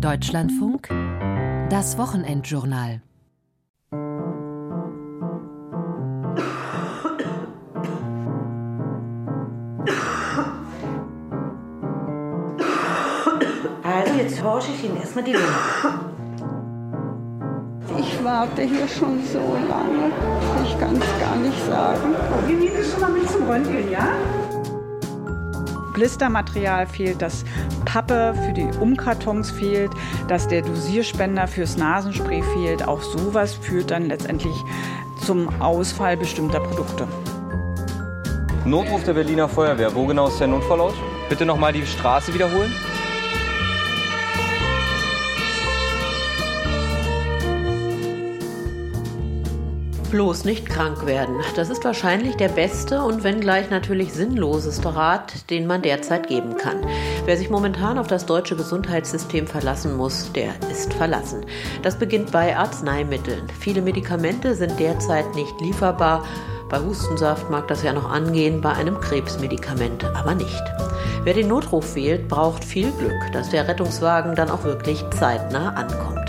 Deutschlandfunk, das Wochenendjournal. Also jetzt tausche ich Ihnen erstmal die Lunge. Ich warte hier schon so lange, ich kann es gar nicht sagen. Wir nehmen das schon mal mit zum Röntgen, ja? Blistermaterial fehlt, dass Pappe für die Umkartons fehlt, dass der Dosierspender fürs Nasenspray fehlt. Auch sowas führt dann letztendlich zum Ausfall bestimmter Produkte. Notruf der Berliner Feuerwehr. Wo genau ist der Notfallort? Bitte nochmal die Straße wiederholen. Bloß nicht krank werden. Das ist wahrscheinlich der beste und wenngleich natürlich sinnloseste Rat, den man derzeit geben kann. Wer sich momentan auf das deutsche Gesundheitssystem verlassen muss, der ist verlassen. Das beginnt bei Arzneimitteln. Viele Medikamente sind derzeit nicht lieferbar. Bei Hustensaft mag das ja noch angehen, bei einem Krebsmedikament aber nicht. Wer den Notruf wählt, braucht viel Glück, dass der Rettungswagen dann auch wirklich zeitnah ankommt.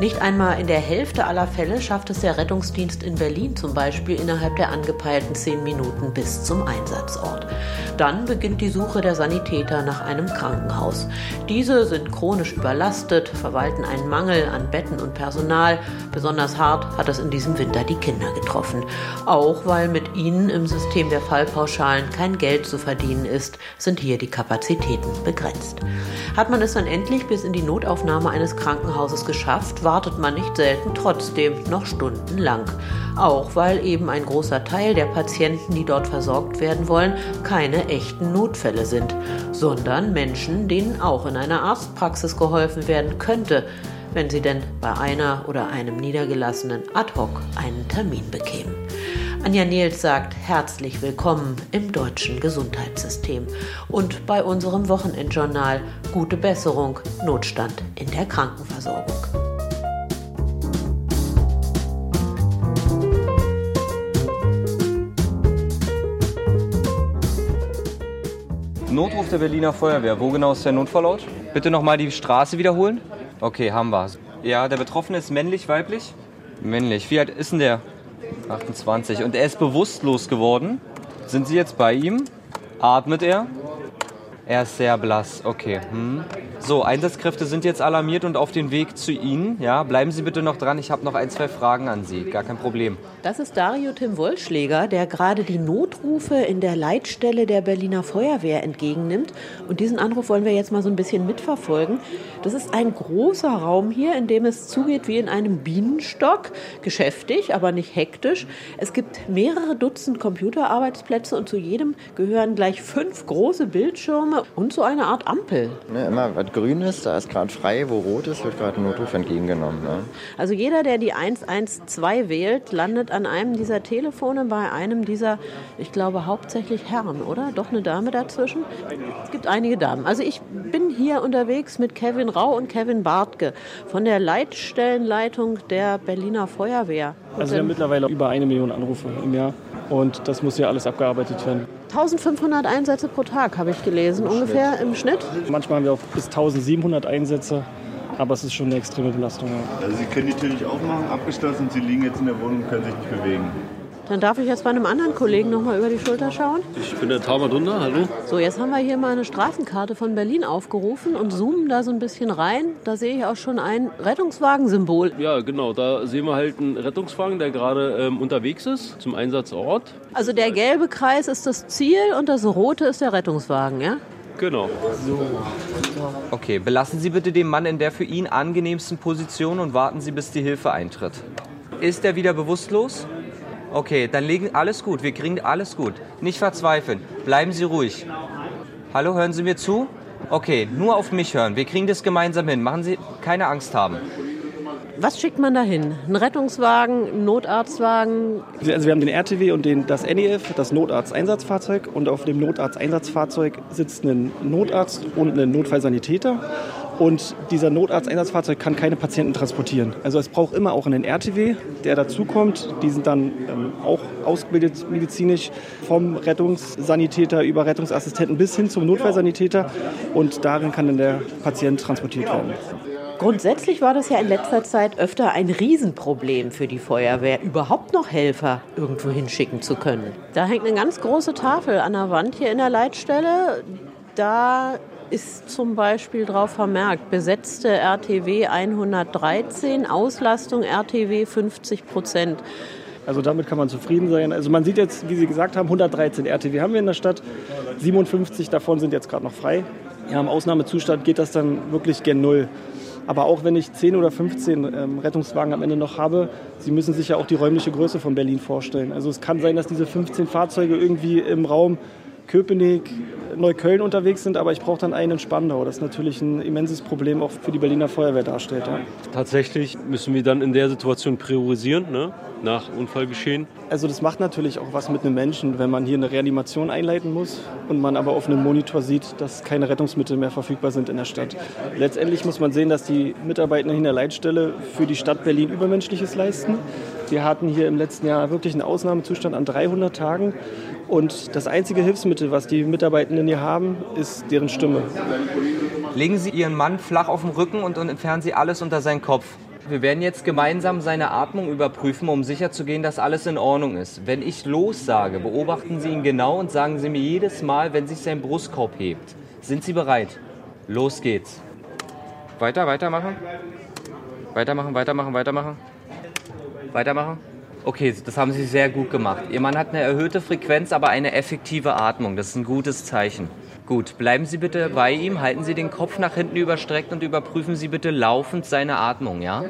Nicht einmal in der Hälfte aller Fälle schafft es der Rettungsdienst in Berlin zum Beispiel innerhalb der angepeilten zehn Minuten bis zum Einsatzort. Dann beginnt die Suche der Sanitäter nach einem Krankenhaus. Diese sind chronisch überlastet, verwalten einen Mangel an Betten und Personal. Besonders hart hat es in diesem Winter die Kinder getroffen. Auch weil mit ihnen im System der Fallpauschalen kein Geld zu verdienen ist, sind hier die Kapazitäten begrenzt. Hat man es dann endlich bis in die Notaufnahme eines Krankenhauses geschafft, wartet man nicht selten trotzdem noch stundenlang. Auch weil eben ein großer Teil der Patienten, die dort versorgt werden wollen, keine echten Notfälle sind, sondern Menschen, denen auch in einer Arztpraxis geholfen werden könnte, wenn sie denn bei einer oder einem Niedergelassenen ad hoc einen Termin bekämen. Anja Nils sagt herzlich willkommen im deutschen Gesundheitssystem und bei unserem Wochenendjournal Gute Besserung, Notstand in der Krankenversorgung. Notruf der Berliner Feuerwehr. Wo genau ist der Notfallort? Bitte nochmal die Straße wiederholen. Okay, haben wir. Ja, der Betroffene ist männlich, weiblich? Männlich. Wie alt ist denn der? 28. Und er ist bewusstlos geworden. Sind Sie jetzt bei ihm? Atmet er? Er ist sehr blass. Okay. Hm. So, Einsatzkräfte sind jetzt alarmiert und auf dem Weg zu Ihnen. Ja, bleiben Sie bitte noch dran. Ich habe noch ein, zwei Fragen an Sie. Gar kein Problem. Das ist Dario Tim Wollschläger, der gerade die Notrufe in der Leitstelle der Berliner Feuerwehr entgegennimmt. Und diesen Anruf wollen wir jetzt mal so ein bisschen mitverfolgen. Das ist ein großer Raum hier, in dem es zugeht wie in einem Bienenstock. Geschäftig, aber nicht hektisch. Es gibt mehrere Dutzend Computerarbeitsplätze und zu jedem gehören gleich fünf große Bildschirme und so eine Art Ampel. Ne, immer was grün ist, da ist gerade frei, wo rot ist, wird gerade ein Notruf entgegengenommen. Ne? Also jeder, der die 112 wählt, landet an einem dieser Telefone bei einem dieser, ich glaube hauptsächlich Herren, oder? Doch eine Dame dazwischen? Es gibt einige Damen. Also ich bin hier unterwegs mit Kevin Rau und Kevin Bartke von der Leitstellenleitung der Berliner Feuerwehr. Also wir haben mittlerweile über eine Million Anrufe im Jahr und das muss ja alles abgearbeitet werden. 1500 Einsätze pro Tag habe ich gelesen, ungefähr im Schnitt. Manchmal haben wir auch bis 1700 Einsätze, aber es ist schon eine extreme Belastung. Ja. Also Sie können die Tür nicht aufmachen, abgeschlossen, Sie liegen jetzt in der Wohnung und können sich nicht bewegen. Dann darf ich jetzt bei einem anderen Kollegen noch mal über die Schulter schauen. Ich bin der Tauber Dunder, hallo. So, jetzt haben wir hier mal eine Straßenkarte von Berlin aufgerufen und zoomen da so ein bisschen rein. Da sehe ich auch schon ein Rettungswagensymbol. Ja, genau. Da sehen wir halt einen Rettungswagen, der gerade ähm, unterwegs ist zum Einsatzort. Also der gelbe Kreis ist das Ziel und das rote ist der Rettungswagen, ja? Genau. So. Okay, belassen Sie bitte den Mann in der für ihn angenehmsten Position und warten Sie, bis die Hilfe eintritt. Ist er wieder bewusstlos? Okay, dann legen alles gut. Wir kriegen alles gut. Nicht verzweifeln. Bleiben Sie ruhig. Hallo, hören Sie mir zu? Okay, nur auf mich hören. Wir kriegen das gemeinsam hin. Machen Sie keine Angst haben. Was schickt man da hin? Ein Rettungswagen, ein Notarztwagen? Also wir haben den RTW und den, das NEF, das Notarzteinsatzfahrzeug. Und auf dem Notarzteinsatzfahrzeug sitzt ein Notarzt und ein Notfallsanitäter. Und dieser Notarzteinsatzfahrzeug kann keine Patienten transportieren. Also es braucht immer auch einen RTW, der dazukommt. Die sind dann ähm, auch ausgebildet medizinisch vom Rettungssanitäter über Rettungsassistenten bis hin zum Notfallsanitäter. Und darin kann dann der Patient transportiert werden. Grundsätzlich war das ja in letzter Zeit öfter ein Riesenproblem für die Feuerwehr, überhaupt noch Helfer irgendwo hinschicken zu können. Da hängt eine ganz große Tafel an der Wand hier in der Leitstelle. Da ist zum Beispiel drauf vermerkt, besetzte RTW 113, Auslastung RTW 50 Prozent. Also damit kann man zufrieden sein. Also man sieht jetzt, wie Sie gesagt haben, 113 RTW haben wir in der Stadt. 57 davon sind jetzt gerade noch frei. Ja, im Ausnahmezustand geht das dann wirklich gen Null. Aber auch wenn ich 10 oder 15 ähm, Rettungswagen am Ende noch habe, Sie müssen sich ja auch die räumliche Größe von Berlin vorstellen. Also es kann sein, dass diese 15 Fahrzeuge irgendwie im Raum Köpenick, Neukölln unterwegs sind, aber ich brauche dann einen in Spandau. Das natürlich ein immenses Problem auch für die Berliner Feuerwehr darstellt. Ja. Tatsächlich müssen wir dann in der Situation priorisieren, ne? nach Unfallgeschehen. Also das macht natürlich auch was mit einem Menschen, wenn man hier eine Reanimation einleiten muss und man aber auf einem Monitor sieht, dass keine Rettungsmittel mehr verfügbar sind in der Stadt. Letztendlich muss man sehen, dass die Mitarbeiter in der Leitstelle für die Stadt Berlin Übermenschliches leisten. Wir hatten hier im letzten Jahr wirklich einen Ausnahmezustand an 300 Tagen und das einzige Hilfsmittel, was die Mitarbeitenden hier haben, ist deren Stimme. Legen Sie Ihren Mann flach auf den Rücken und entfernen Sie alles unter seinen Kopf. Wir werden jetzt gemeinsam seine Atmung überprüfen, um sicherzugehen, dass alles in Ordnung ist. Wenn ich los sage, beobachten Sie ihn genau und sagen Sie mir jedes Mal, wenn sich sein Brustkorb hebt. Sind Sie bereit? Los geht's. Weiter, weitermachen. Weitermachen, weitermachen, weitermachen. Weitermachen. Okay, das haben Sie sehr gut gemacht. Ihr Mann hat eine erhöhte Frequenz, aber eine effektive Atmung. Das ist ein gutes Zeichen. Gut, bleiben Sie bitte bei ihm, halten Sie den Kopf nach hinten überstreckt und überprüfen Sie bitte laufend seine Atmung, ja?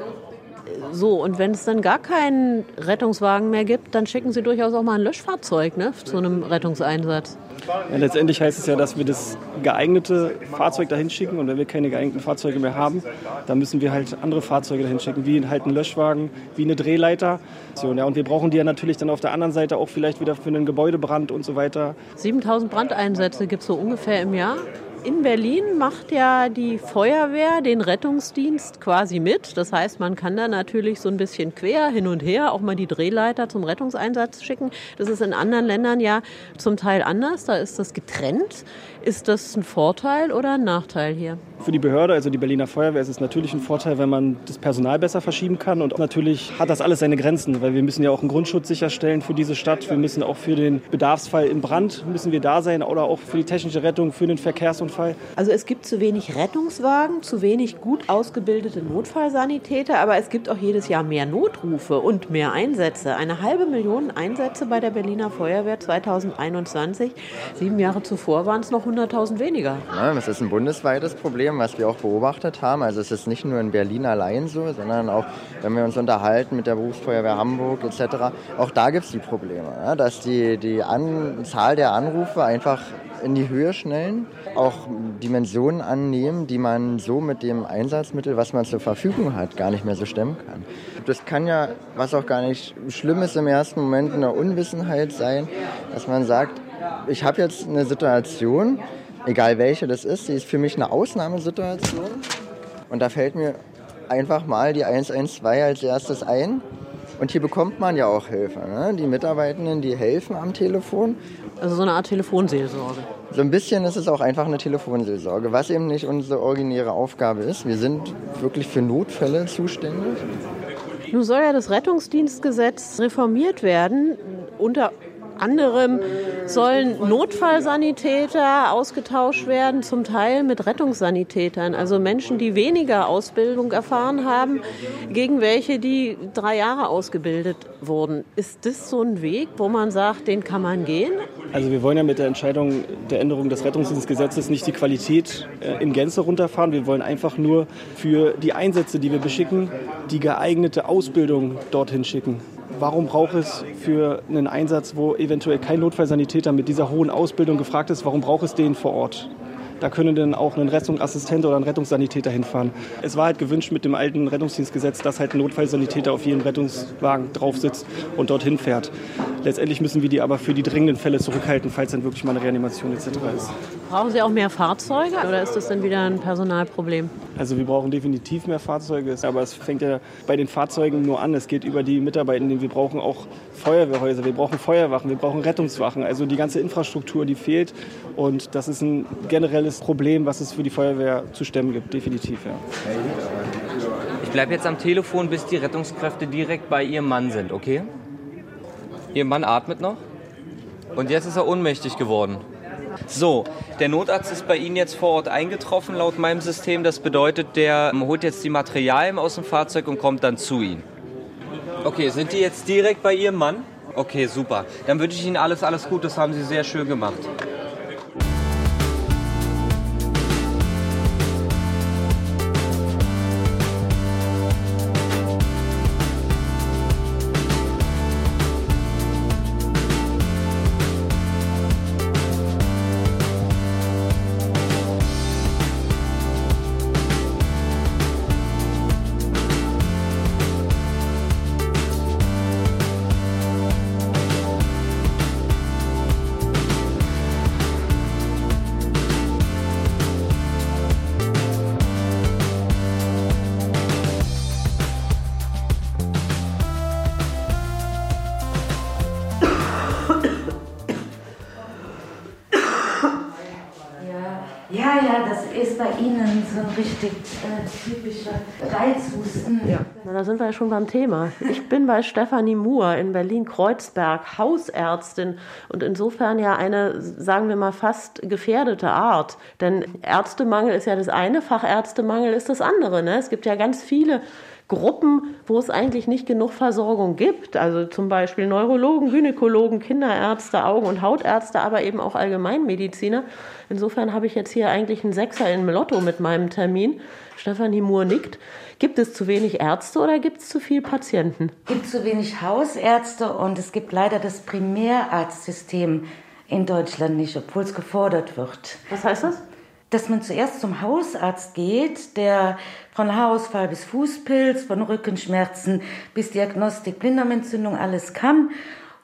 So, und wenn es dann gar keinen Rettungswagen mehr gibt, dann schicken Sie durchaus auch mal ein Löschfahrzeug ne, zu einem Rettungseinsatz. Ja, letztendlich heißt es ja, dass wir das geeignete Fahrzeug dahin schicken und wenn wir keine geeigneten Fahrzeuge mehr haben, dann müssen wir halt andere Fahrzeuge dahin schicken, wie halt einen Löschwagen, wie eine Drehleiter. So, ja, und wir brauchen die ja natürlich dann auf der anderen Seite auch vielleicht wieder für einen Gebäudebrand und so weiter. 7000 Brandeinsätze gibt es so ungefähr im Jahr. In Berlin macht ja die Feuerwehr den Rettungsdienst quasi mit. Das heißt, man kann da natürlich so ein bisschen quer hin und her auch mal die Drehleiter zum Rettungseinsatz schicken. Das ist in anderen Ländern ja zum Teil anders. Da ist das getrennt. Ist das ein Vorteil oder ein Nachteil hier? Für die Behörde, also die Berliner Feuerwehr, ist es natürlich ein Vorteil, wenn man das Personal besser verschieben kann. Und natürlich hat das alles seine Grenzen, weil wir müssen ja auch einen Grundschutz sicherstellen für diese Stadt. Wir müssen auch für den Bedarfsfall im Brand müssen wir da sein oder auch für die technische Rettung, für den Verkehrsunfall. Also es gibt zu wenig Rettungswagen, zu wenig gut ausgebildete Notfallsanitäter, aber es gibt auch jedes Jahr mehr Notrufe und mehr Einsätze. Eine halbe Million Einsätze bei der Berliner Feuerwehr 2021. Sieben Jahre zuvor waren es noch 100.000 weniger. Ja, das ist ein bundesweites Problem, was wir auch beobachtet haben. Also es ist nicht nur in Berlin allein so, sondern auch, wenn wir uns unterhalten mit der Berufsfeuerwehr Hamburg etc., auch da gibt es die Probleme, ja, dass die, die Anzahl der Anrufe einfach in die Höhe schnellen, auch Dimensionen annehmen, die man so mit dem Einsatzmittel, was man zur Verfügung hat, gar nicht mehr so stemmen kann. Das kann ja, was auch gar nicht schlimm ist im ersten Moment, eine Unwissenheit sein, dass man sagt, ich habe jetzt eine Situation, egal welche das ist, die ist für mich eine Ausnahmesituation und da fällt mir einfach mal die 112 als erstes ein. Und hier bekommt man ja auch Hilfe. Ne? Die Mitarbeitenden, die helfen am Telefon. Also so eine Art Telefonseelsorge. So ein bisschen ist es auch einfach eine Telefonseelsorge, was eben nicht unsere originäre Aufgabe ist. Wir sind wirklich für Notfälle zuständig. Nun soll ja das Rettungsdienstgesetz reformiert werden. Unter anderem sollen Notfallsanitäter ausgetauscht werden, zum Teil mit Rettungssanitätern, also Menschen, die weniger Ausbildung erfahren haben, gegen welche die drei Jahre ausgebildet wurden. Ist das so ein Weg, wo man sagt, den kann man gehen? Also wir wollen ja mit der Entscheidung der Änderung des Rettungsdienstgesetzes nicht die Qualität äh, in Gänze runterfahren. Wir wollen einfach nur für die Einsätze, die wir beschicken, die geeignete Ausbildung dorthin schicken warum braucht es für einen Einsatz, wo eventuell kein Notfallsanitäter mit dieser hohen Ausbildung gefragt ist, warum braucht es den vor Ort? Da können dann auch ein Rettungsassistent oder ein Rettungssanitäter hinfahren. Es war halt gewünscht mit dem alten Rettungsdienstgesetz, dass halt ein Notfallsanitäter auf jedem Rettungswagen drauf sitzt und dorthin fährt. Letztendlich müssen wir die aber für die dringenden Fälle zurückhalten, falls dann wirklich mal eine Reanimation etc. ist. Brauchen Sie auch mehr Fahrzeuge oder ist das dann wieder ein Personalproblem? Also wir brauchen definitiv mehr Fahrzeuge, aber es fängt ja bei den Fahrzeugen nur an. Es geht über die Mitarbeitenden. Wir brauchen auch Feuerwehrhäuser, wir brauchen Feuerwachen, wir brauchen Rettungswachen. Also die ganze Infrastruktur, die fehlt. Und das ist ein generelles Problem, was es für die Feuerwehr zu stemmen gibt, definitiv. Ja. Ich bleibe jetzt am Telefon, bis die Rettungskräfte direkt bei ihrem Mann sind, okay? Ihr Mann atmet noch. Und jetzt ist er ohnmächtig geworden. So, der Notarzt ist bei Ihnen jetzt vor Ort eingetroffen laut meinem System. Das bedeutet, der holt jetzt die Materialien aus dem Fahrzeug und kommt dann zu Ihnen. Okay, sind die jetzt direkt bei Ihrem Mann? Okay, super. Dann wünsche ich Ihnen alles, alles gut. Das haben Sie sehr schön gemacht. So ein richtig äh, typischer Reizhusten. Ja. Na, da sind wir ja schon beim Thema. Ich bin bei Stefanie Moore in Berlin-Kreuzberg, Hausärztin und insofern ja eine, sagen wir mal, fast gefährdete Art. Denn Ärztemangel ist ja das eine, Fachärztemangel ist das andere. Ne? Es gibt ja ganz viele Gruppen, wo es eigentlich nicht genug Versorgung gibt. Also zum Beispiel Neurologen, Gynäkologen, Kinderärzte, Augen- und Hautärzte, aber eben auch Allgemeinmediziner. Insofern habe ich jetzt hier eigentlich einen Sechser im Lotto mit meinem Termin. Stefanie Moore nickt. Gibt es zu wenig Ärzte oder gibt es zu viele Patienten? Es gibt zu wenig Hausärzte und es gibt leider das Primärarztsystem in Deutschland nicht, obwohl es gefordert wird. Was heißt das? Dass man zuerst zum Hausarzt geht, der von Haarausfall bis Fußpilz, von Rückenschmerzen bis Diagnostik Blinddarmentzündung alles kann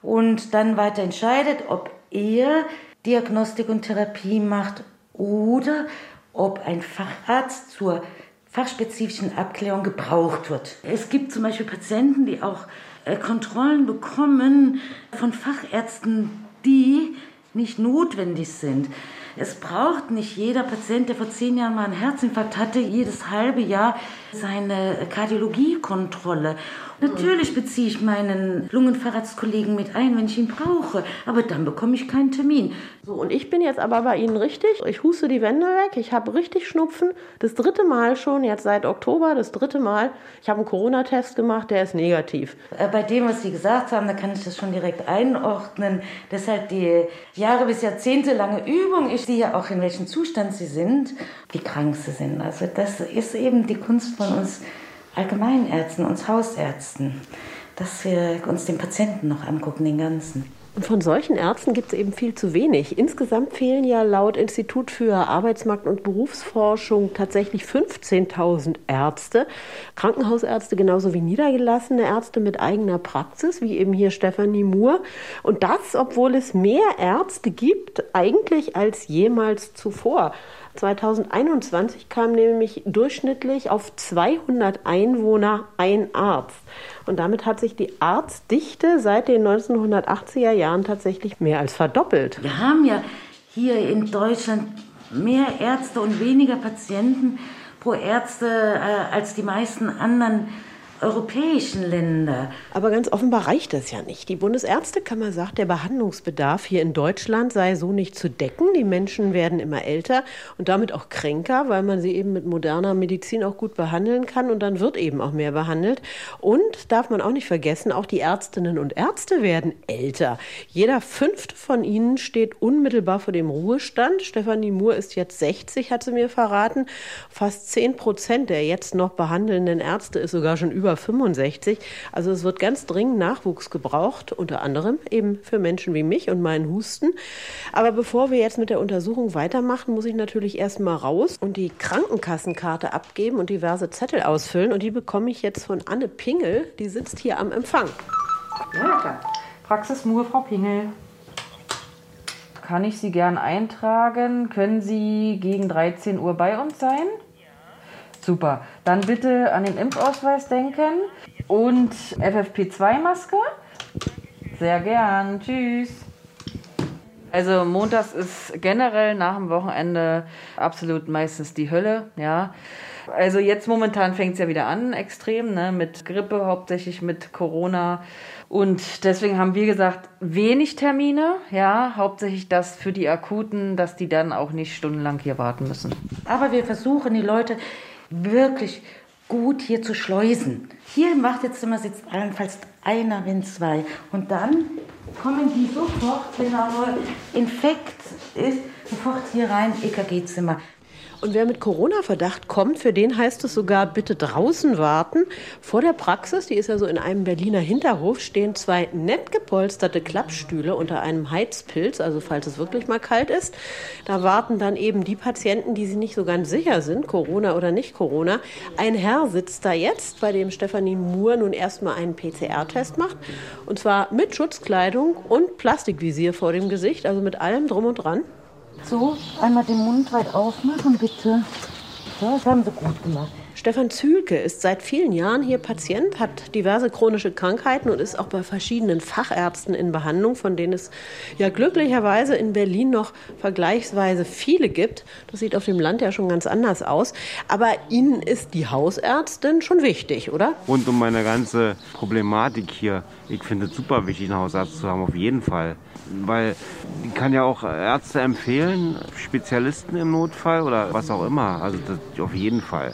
und dann weiter entscheidet, ob er Diagnostik und Therapie macht oder ob ein Facharzt zur fachspezifischen Abklärung gebraucht wird. Es gibt zum Beispiel Patienten, die auch äh, Kontrollen bekommen von Fachärzten, die nicht notwendig sind. Es braucht nicht jeder Patient, der vor zehn Jahren mal einen Herzinfarkt hatte, jedes halbe Jahr seine Kardiologiekontrolle. Natürlich beziehe ich meinen Lungenfacharztkollegen mit ein, wenn ich ihn brauche, aber dann bekomme ich keinen Termin. So, und ich bin jetzt aber bei Ihnen richtig. Ich huste die Wände weg, ich habe richtig Schnupfen. Das dritte Mal schon, jetzt seit Oktober, das dritte Mal. Ich habe einen Corona-Test gemacht, der ist negativ. Äh, bei dem, was Sie gesagt haben, da kann ich das schon direkt einordnen. Deshalb die Jahre bis Jahrzehnte lange Übung. Ich sehe auch, in welchem Zustand Sie sind, wie krank Sie sind. Also das ist eben die Kunst von uns Allgemeinärzten, uns Hausärzten, dass wir uns den Patienten noch angucken, den ganzen. Und von solchen Ärzten gibt es eben viel zu wenig. Insgesamt fehlen ja laut Institut für Arbeitsmarkt- und Berufsforschung tatsächlich 15.000 Ärzte. Krankenhausärzte genauso wie niedergelassene Ärzte mit eigener Praxis, wie eben hier Stefanie Moore. Und das, obwohl es mehr Ärzte gibt eigentlich als jemals zuvor. 2021 kam nämlich durchschnittlich auf 200 Einwohner ein Arzt. Und damit hat sich die Arztdichte seit den 1980er Jahren tatsächlich mehr als verdoppelt. Wir haben ja hier in Deutschland mehr Ärzte und weniger Patienten pro Ärzte äh, als die meisten anderen europäischen Länder. Aber ganz offenbar reicht das ja nicht. Die Bundesärztekammer sagt, der Behandlungsbedarf hier in Deutschland sei so nicht zu decken. Die Menschen werden immer älter und damit auch kränker, weil man sie eben mit moderner Medizin auch gut behandeln kann und dann wird eben auch mehr behandelt. Und darf man auch nicht vergessen, auch die Ärztinnen und Ärzte werden älter. Jeder fünfte von ihnen steht unmittelbar vor dem Ruhestand. Stefanie Moore ist jetzt 60, hat sie mir verraten. Fast 10 Prozent der jetzt noch behandelnden Ärzte ist sogar schon über über 65. Also es wird ganz dringend Nachwuchs gebraucht, unter anderem eben für Menschen wie mich und meinen Husten. Aber bevor wir jetzt mit der Untersuchung weitermachen, muss ich natürlich erstmal raus und die Krankenkassenkarte abgeben und diverse Zettel ausfüllen. Und die bekomme ich jetzt von Anne Pingel, die sitzt hier am Empfang. Ja. Praxis Mur, Frau Pingel. Kann ich Sie gern eintragen? Können Sie gegen 13 Uhr bei uns sein? Super. Dann bitte an den Impfausweis denken und FFP2-Maske. Sehr gern. Tschüss. Also montags ist generell nach dem Wochenende absolut meistens die Hölle, ja. Also jetzt momentan fängt es ja wieder an, extrem, ne? mit Grippe, hauptsächlich mit Corona. Und deswegen haben wir gesagt, wenig Termine, ja, hauptsächlich das für die Akuten, dass die dann auch nicht stundenlang hier warten müssen. Aber wir versuchen die Leute wirklich gut hier zu schleusen. Hier im Wartezimmer sitzt allenfalls einer, wenn zwei. Und dann kommen die sofort, wenn aber Infekt ist, sofort hier rein, EKG-Zimmer. Und wer mit Corona-Verdacht kommt, für den heißt es sogar bitte draußen warten. Vor der Praxis, die ist ja so in einem Berliner Hinterhof, stehen zwei nett gepolsterte Klappstühle unter einem Heizpilz, also falls es wirklich mal kalt ist. Da warten dann eben die Patienten, die sich nicht so ganz sicher sind, Corona oder nicht Corona. Ein Herr sitzt da jetzt, bei dem Stefanie Moore nun erstmal einen PCR-Test macht. Und zwar mit Schutzkleidung und Plastikvisier vor dem Gesicht, also mit allem drum und dran. So, einmal den Mund weit aufmachen, bitte. So, das haben Sie gut gemacht. Stefan Zühlke ist seit vielen Jahren hier Patient, hat diverse chronische Krankheiten und ist auch bei verschiedenen Fachärzten in Behandlung, von denen es ja glücklicherweise in Berlin noch vergleichsweise viele gibt. Das sieht auf dem Land ja schon ganz anders aus. Aber Ihnen ist die Hausärztin schon wichtig, oder? Rund um meine ganze Problematik hier. Ich finde es super wichtig, einen Hausarzt zu haben, auf jeden Fall. Weil ich kann ja auch Ärzte empfehlen, Spezialisten im Notfall oder was auch immer. Also das auf jeden Fall.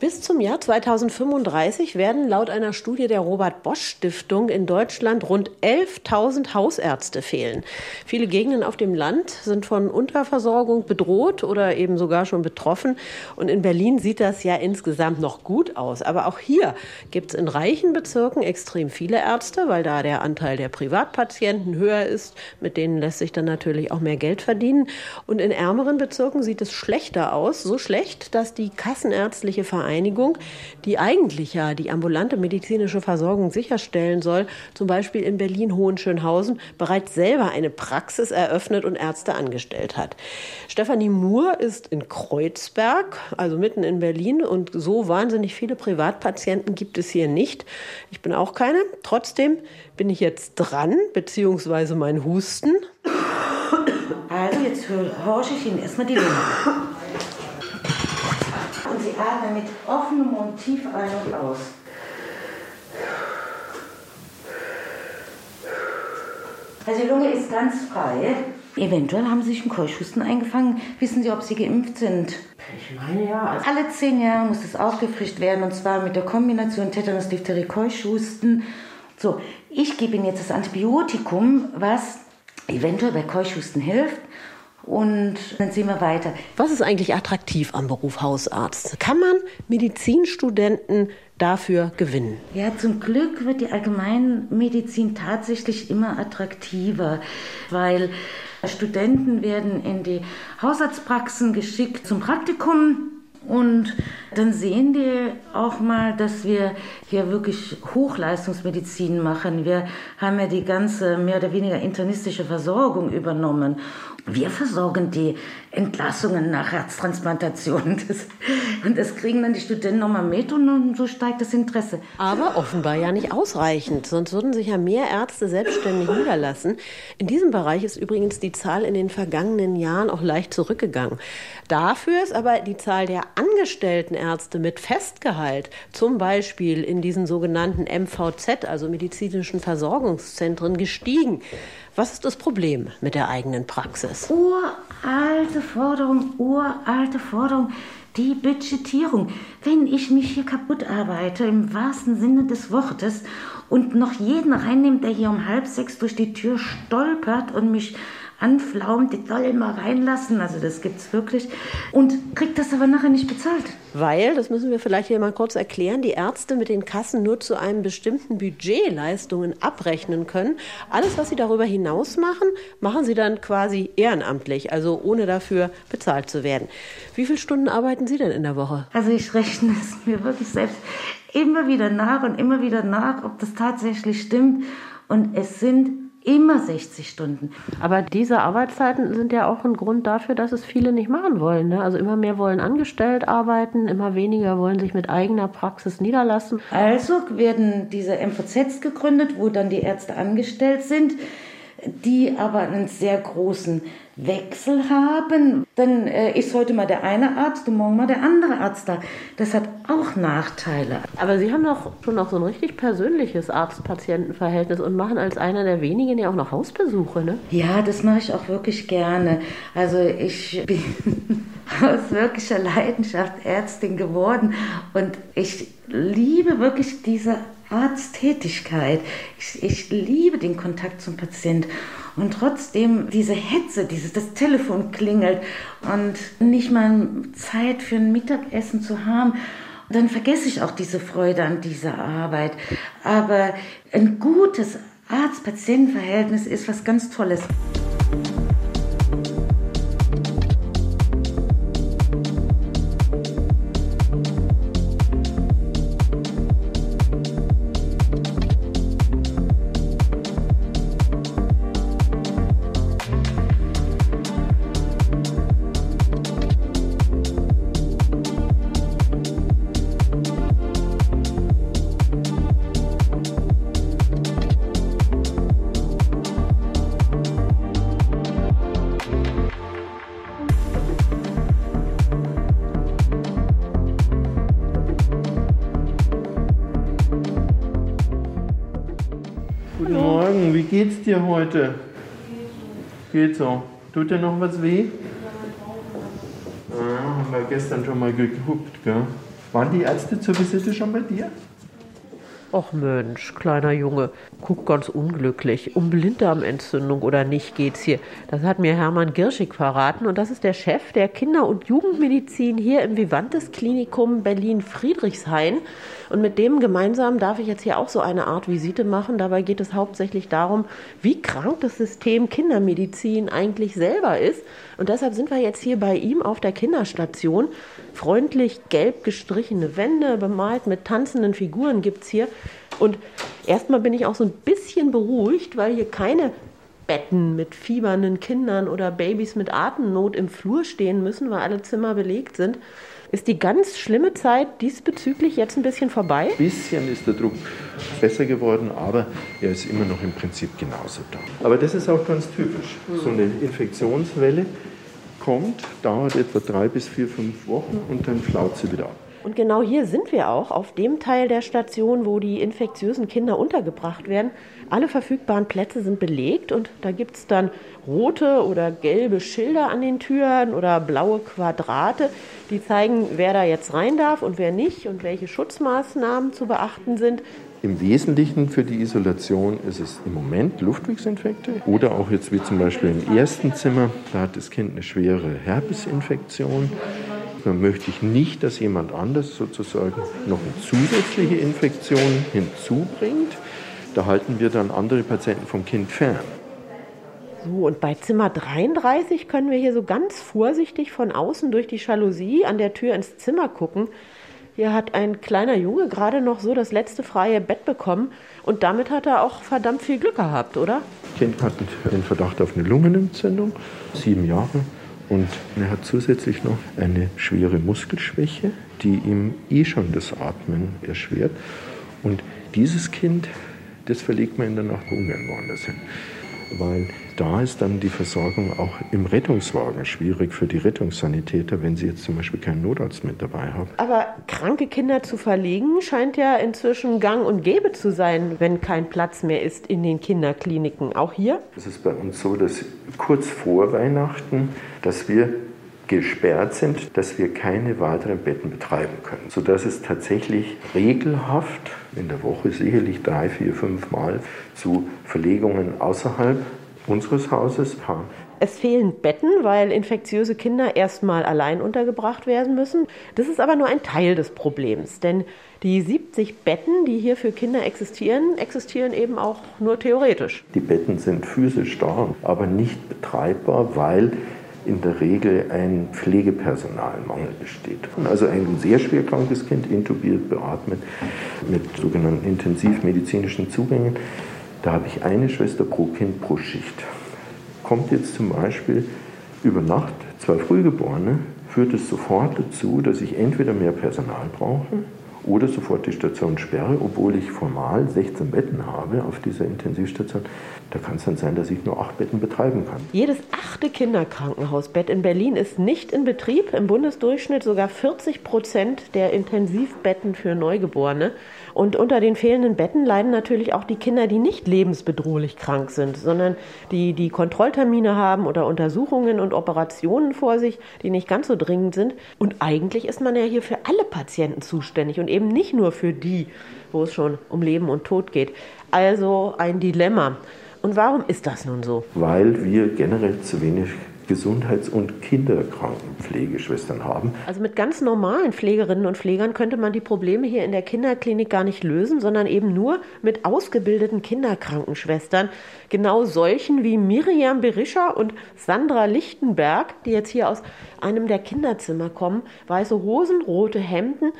Bis zum Jahr 2035 werden laut einer Studie der Robert Bosch Stiftung in Deutschland rund 11.000 Hausärzte fehlen. Viele Gegenden auf dem Land sind von Unterversorgung bedroht oder eben sogar schon betroffen. Und in Berlin sieht das ja insgesamt noch gut aus. Aber auch hier gibt es in reichen Bezirken extrem viele Ärzte, weil da der Anteil der Privatpatienten höher ist. Mit denen lässt sich dann natürlich auch mehr Geld verdienen. Und in ärmeren Bezirken sieht es schlechter aus. So schlecht, dass die kassenärztliche Vereinigung Vereinigung, die eigentlich ja die ambulante medizinische Versorgung sicherstellen soll, zum Beispiel in Berlin-Hohenschönhausen, bereits selber eine Praxis eröffnet und Ärzte angestellt hat. Stefanie Moore ist in Kreuzberg, also mitten in Berlin, und so wahnsinnig viele Privatpatienten gibt es hier nicht. Ich bin auch keine. Trotzdem bin ich jetzt dran, beziehungsweise mein Husten. Also jetzt horche ich Ihnen erstmal die Lunge. Atmen mit offenem Mund tief ein und aus. Also die Lunge ist ganz frei. Eventuell haben Sie sich einen Keuchhusten eingefangen. Wissen Sie, ob Sie geimpft sind? Ich meine ja. Alle zehn Jahre muss es aufgefrischt werden und zwar mit der Kombination Tetanus, Diphtherie, Keuchhusten. So, ich gebe Ihnen jetzt das Antibiotikum, was eventuell bei Keuchhusten hilft und dann sehen wir weiter. Was ist eigentlich attraktiv am Beruf Hausarzt? Kann man Medizinstudenten dafür gewinnen? Ja, zum Glück wird die Allgemeinmedizin tatsächlich immer attraktiver, weil Studenten werden in die Hausarztpraxen geschickt zum Praktikum und dann sehen die auch mal, dass wir hier wirklich Hochleistungsmedizin machen. Wir haben ja die ganze mehr oder weniger internistische Versorgung übernommen. Wir versorgen die Entlassungen nach Herztransplantation. Das, und das kriegen dann die Studenten nochmal mit und so steigt das Interesse. Aber offenbar ja nicht ausreichend, sonst würden sich ja mehr Ärzte selbstständig niederlassen. In diesem Bereich ist übrigens die Zahl in den vergangenen Jahren auch leicht zurückgegangen. Dafür ist aber die Zahl der angestellten Ärzte mit Festgehalt, zum Beispiel in diesen sogenannten MVZ, also medizinischen Versorgungszentren, gestiegen. Was ist das Problem mit der eigenen Praxis? Uralte Forderung, uralte Forderung. Die Budgetierung. Wenn ich mich hier kaputt arbeite, im wahrsten Sinne des Wortes, und noch jeden reinnimmt, der hier um halb sechs durch die Tür stolpert und mich anflaumt, die soll mal reinlassen, also das gibt's wirklich, und kriegt das aber nachher nicht bezahlt. Weil, das müssen wir vielleicht hier mal kurz erklären, die Ärzte mit den Kassen nur zu einem bestimmten Budget Leistungen abrechnen können. Alles, was sie darüber hinaus machen, machen sie dann quasi ehrenamtlich, also ohne dafür bezahlt zu werden. Wie viele Stunden arbeiten Sie denn in der Woche? Also ich rechne es mir wirklich selbst immer wieder nach und immer wieder nach, ob das tatsächlich stimmt. Und es sind immer 60 Stunden. Aber diese Arbeitszeiten sind ja auch ein Grund dafür, dass es viele nicht machen wollen. Ne? Also immer mehr wollen angestellt arbeiten, immer weniger wollen sich mit eigener Praxis niederlassen. Also werden diese MVZs gegründet, wo dann die Ärzte angestellt sind die aber einen sehr großen Wechsel haben. Dann äh, ist heute mal der eine Arzt und morgen mal der andere Arzt da. Das hat auch Nachteile. Aber Sie haben doch schon noch so ein richtig persönliches Arzt-Patienten-Verhältnis und machen als einer der wenigen ja auch noch Hausbesuche, ne? Ja, das mache ich auch wirklich gerne. Also ich bin aus wirklicher Leidenschaft Ärztin geworden und ich liebe wirklich diese Arzttätigkeit. Ich, ich liebe den Kontakt zum Patient. Und trotzdem diese Hetze, dieses, das Telefon klingelt und nicht mal Zeit für ein Mittagessen zu haben, dann vergesse ich auch diese Freude an dieser Arbeit. Aber ein gutes Arzt-Patient-Verhältnis ist was ganz Tolles. Heute? Geht so. Tut dir noch was weh? Ja, haben wir gestern schon mal geguckt, gell? Waren die Ärzte zur Visite schon bei dir? Och Mensch, kleiner Junge, guck ganz unglücklich. Um Blinddarmentzündung oder nicht geht's hier. Das hat mir Hermann Girschig verraten und das ist der Chef der Kinder- und Jugendmedizin hier im Vivantes Klinikum Berlin-Friedrichshain. Und mit dem gemeinsam darf ich jetzt hier auch so eine Art Visite machen. Dabei geht es hauptsächlich darum, wie krank das System Kindermedizin eigentlich selber ist. Und deshalb sind wir jetzt hier bei ihm auf der Kinderstation. Freundlich gelb gestrichene Wände, bemalt mit tanzenden Figuren gibt es hier. Und erstmal bin ich auch so ein bisschen beruhigt, weil hier keine Betten mit fiebernden Kindern oder Babys mit Atemnot im Flur stehen müssen, weil alle Zimmer belegt sind. Ist die ganz schlimme Zeit diesbezüglich jetzt ein bisschen vorbei? Ein bisschen ist der Druck besser geworden, aber er ist immer noch im Prinzip genauso da. Aber das ist auch ganz typisch. So eine Infektionswelle kommt, dauert etwa drei bis vier, fünf Wochen und dann flaut sie wieder ab. Und genau hier sind wir auch, auf dem Teil der Station, wo die infektiösen Kinder untergebracht werden. Alle verfügbaren Plätze sind belegt und da gibt es dann rote oder gelbe Schilder an den Türen oder blaue Quadrate, die zeigen, wer da jetzt rein darf und wer nicht und welche Schutzmaßnahmen zu beachten sind. Im Wesentlichen für die Isolation ist es im Moment Luftwegsinfekte oder auch jetzt wie zum Beispiel im ersten Zimmer, da hat das Kind eine schwere Herpesinfektion. Da möchte ich nicht, dass jemand anders sozusagen noch eine zusätzliche Infektion hinzubringt. Da halten wir dann andere Patienten vom Kind fern. So, und bei Zimmer 33 können wir hier so ganz vorsichtig von außen durch die Jalousie an der Tür ins Zimmer gucken. Hier hat ein kleiner Junge gerade noch so das letzte freie Bett bekommen und damit hat er auch verdammt viel Glück gehabt, oder? Das Kind hat den Verdacht auf eine Lungenentzündung, sieben Jahre. Und er hat zusätzlich noch eine schwere Muskelschwäche, die ihm eh schon das Atmen erschwert. Und dieses Kind, das verlegt man in der Nacht ungern woanders hin. Weil da ist dann die Versorgung auch im Rettungswagen schwierig für die Rettungssanitäter, wenn sie jetzt zum Beispiel keinen Notarzt mit dabei haben. Aber kranke Kinder zu verlegen scheint ja inzwischen gang und gäbe zu sein, wenn kein Platz mehr ist in den Kinderkliniken. Auch hier? Es ist bei uns so, dass kurz vor Weihnachten, dass wir gesperrt sind, dass wir keine weiteren Betten betreiben können, sodass es tatsächlich regelhaft in der Woche sicherlich drei, vier, fünf Mal zu Verlegungen außerhalb unseres Hauses kam. Es fehlen Betten, weil infektiöse Kinder erstmal allein untergebracht werden müssen. Das ist aber nur ein Teil des Problems, denn die 70 Betten, die hier für Kinder existieren, existieren eben auch nur theoretisch. Die Betten sind physisch da, aber nicht betreibbar, weil in der Regel ein Pflegepersonalmangel besteht. Also ein sehr schwer krankes Kind, intubiert, beatmet, mit sogenannten intensivmedizinischen Zugängen, Da habe ich eine Schwester pro Kind pro Schicht. Kommt jetzt zum Beispiel über Nacht zwei Frühgeborene, führt es sofort dazu, dass ich entweder mehr Personal brauche oder sofort die Station sperre, obwohl ich formal 16 Betten habe auf dieser Intensivstation. Da kann es dann sein, dass ich nur acht Betten betreiben kann. Jedes achte Kinderkrankenhausbett in Berlin ist nicht in Betrieb. Im Bundesdurchschnitt sogar 40 Prozent der Intensivbetten für Neugeborene. Und unter den fehlenden Betten leiden natürlich auch die Kinder, die nicht lebensbedrohlich krank sind, sondern die die Kontrolltermine haben oder Untersuchungen und Operationen vor sich, die nicht ganz so dringend sind. Und eigentlich ist man ja hier für alle Patienten zuständig und eben nicht nur für die, wo es schon um Leben und Tod geht. Also ein Dilemma. Und warum ist das nun so? Weil wir generell zu wenig Gesundheits- und Kinderkrankenpflegeschwestern haben. Also mit ganz normalen Pflegerinnen und Pflegern könnte man die Probleme hier in der Kinderklinik gar nicht lösen, sondern eben nur mit ausgebildeten Kinderkrankenschwestern. Genau solchen wie Miriam Berischer und Sandra Lichtenberg, die jetzt hier aus einem der Kinderzimmer kommen. Weiße Hosen, rote Hemden